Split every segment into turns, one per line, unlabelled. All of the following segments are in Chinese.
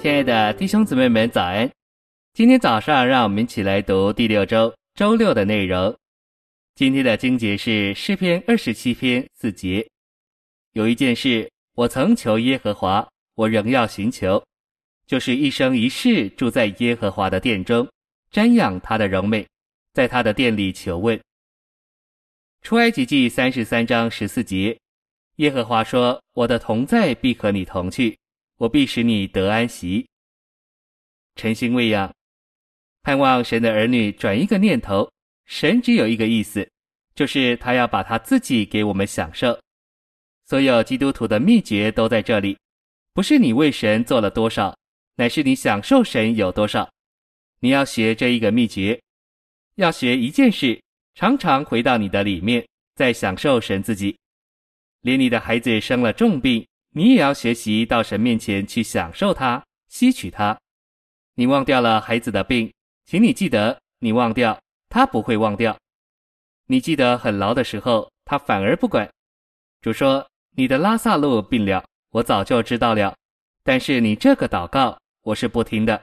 亲爱的弟兄姊妹们，早安！今天早上，让我们一起来读第六周周六的内容。今天的经节是诗篇二十七篇四节。有一件事，我曾求耶和华，我仍要寻求，就是一生一世住在耶和华的殿中，瞻仰他的荣美，在他的殿里求问。出埃及记三十三章十四节。耶和华说：“我的同在必和你同去，我必使你得安息。”诚心喂养，盼望神的儿女转一个念头。神只有一个意思，就是他要把他自己给我们享受。所有基督徒的秘诀都在这里，不是你为神做了多少，乃是你享受神有多少。你要学这一个秘诀，要学一件事，常常回到你的里面，再享受神自己。连你的孩子生了重病，你也要学习到神面前去享受它，吸取它。你忘掉了孩子的病，请你记得，你忘掉，他不会忘掉。你记得很牢的时候，他反而不管。主说：“你的拉萨路病了，我早就知道了。但是你这个祷告，我是不听的。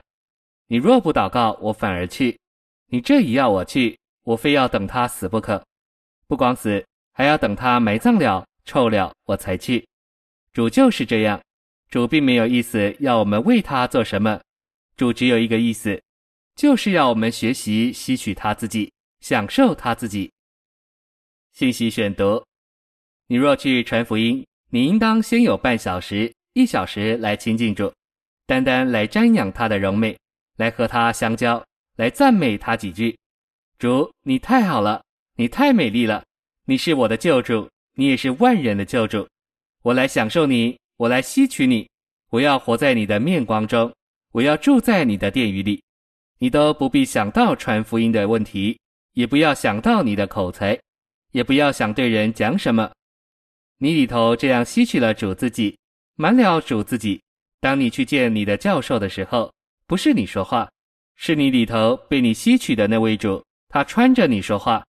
你若不祷告，我反而去。你这一要我去，我非要等他死不可。不光死，还要等他埋葬了。”臭了，我才去。主就是这样，主并没有意思要我们为他做什么，主只有一个意思，就是要我们学习吸取他自己，享受他自己。信息选读：你若去传福音，你应当先有半小时、一小时来亲近主，单单来瞻仰他的荣美，来和他相交，来赞美他几句。主，你太好了，你太美丽了，你是我的救主。你也是万人的救主，我来享受你，我来吸取你，我要活在你的面光中，我要住在你的殿宇里，你都不必想到传福音的问题，也不要想到你的口才，也不要想对人讲什么，你里头这样吸取了主自己，满了主自己。当你去见你的教授的时候，不是你说话，是你里头被你吸取的那位主，他穿着你说话，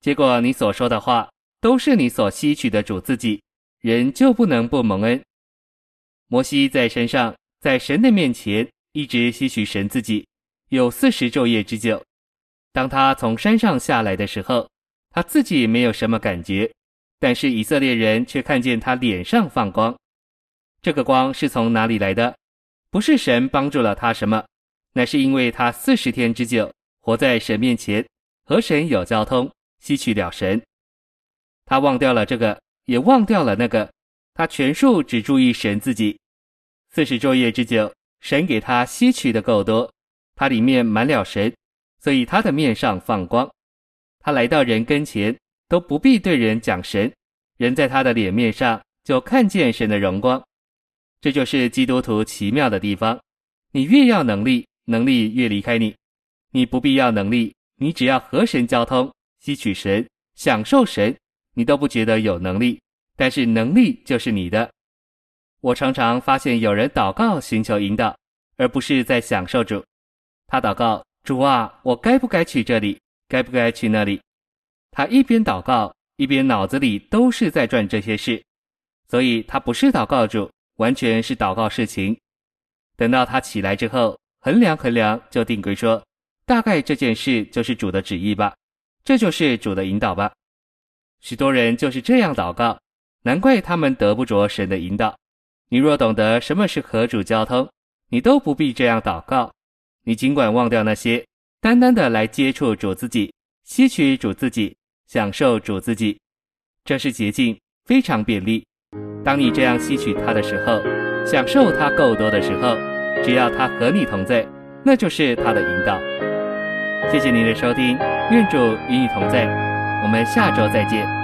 结果你所说的话。都是你所吸取的主自己，人就不能不蒙恩。摩西在山上，在神的面前一直吸取神自己，有四十昼夜之久。当他从山上下来的时候，他自己没有什么感觉，但是以色列人却看见他脸上放光。这个光是从哪里来的？不是神帮助了他什么，乃是因为他四十天之久活在神面前，和神有交通，吸取了神。他忘掉了这个，也忘掉了那个，他全数只注意神自己。四十昼夜之久，神给他吸取的够多，他里面满了神，所以他的面上放光。他来到人跟前，都不必对人讲神，人在他的脸面上就看见神的荣光。这就是基督徒奇妙的地方。你越要能力，能力越离开你；你不必要能力，你只要和神交通，吸取神，享受神。你都不觉得有能力，但是能力就是你的。我常常发现有人祷告寻求引导，而不是在享受主。他祷告：“主啊，我该不该去这里？该不该去那里？”他一边祷告，一边脑子里都是在转这些事，所以他不是祷告主，完全是祷告事情。等到他起来之后，衡量衡量，就定规说：“大概这件事就是主的旨意吧，这就是主的引导吧。”许多人就是这样祷告，难怪他们得不着神的引导。你若懂得什么是和主交通，你都不必这样祷告。你尽管忘掉那些，单单的来接触主自己，吸取主自己，享受主自己，这是捷径，非常便利。当你这样吸取他的时候，享受他够多的时候，只要他和你同在，那就是他的引导。谢谢您的收听，愿主与你同在。我们下周再见。